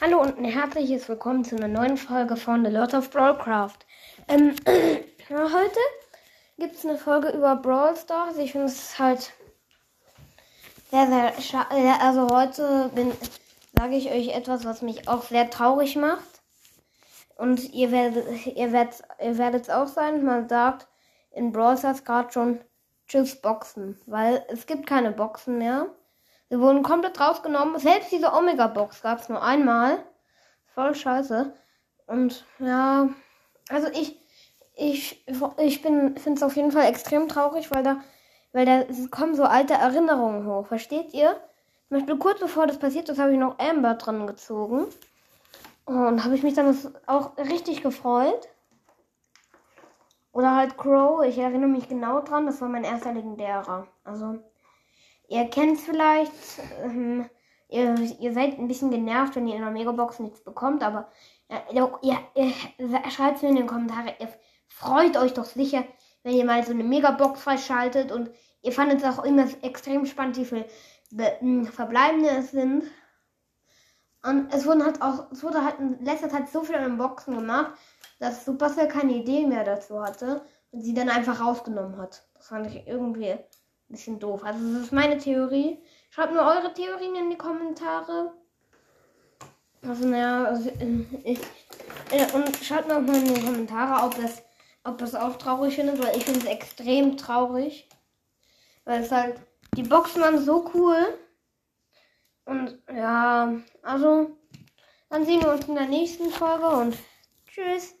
Hallo und ein herzliches Willkommen zu einer neuen Folge von The Lord of Brawlcraft. Ähm, heute gibt es eine Folge über Brawl Stars. Ich finde es halt sehr, sehr schade. Also heute sage ich euch etwas, was mich auch sehr traurig macht. Und ihr werdet ihr werdet ihr werdet es auch sein. Man sagt in Brawl Stars gerade schon Tschüss Boxen, weil es gibt keine Boxen mehr. Sie wurden komplett rausgenommen. Selbst diese Omega-Box gab es nur einmal. Voll scheiße. Und ja, also ich, ich, ich bin, finde es auf jeden Fall extrem traurig, weil da, weil da kommen so alte Erinnerungen hoch. Versteht ihr? Zum Beispiel kurz bevor das passiert ist, habe ich noch Amber dran gezogen. Und habe ich mich dann auch richtig gefreut. Oder halt Crow, ich erinnere mich genau dran, das war mein erster legendärer. Also, Ihr kennt es vielleicht. Ähm, ihr, ihr, seid ein bisschen genervt, wenn ihr in der Megabox nichts bekommt, aber äh, ihr, ihr schreibt es mir in den Kommentaren. Ihr freut euch doch sicher, wenn ihr mal so eine Megabox freischaltet und ihr fandet es auch immer extrem spannend, wie viele hm, Verbleibende es sind. Und es wurden halt auch, es wurde halt in letzter Zeit so viel an den Boxen gemacht, dass Supercell keine Idee mehr dazu hatte und sie dann einfach rausgenommen hat. Das fand ich irgendwie bisschen doof. Also das ist meine Theorie. Schreibt nur eure Theorien in die Kommentare. Also naja, also, äh, ich, äh, und schreibt mir auch mal in die Kommentare, ob das, ob das auch traurig findet, weil ich finde es extrem traurig. Weil es halt, die Boxen waren so cool. Und ja, also, dann sehen wir uns in der nächsten Folge und tschüss.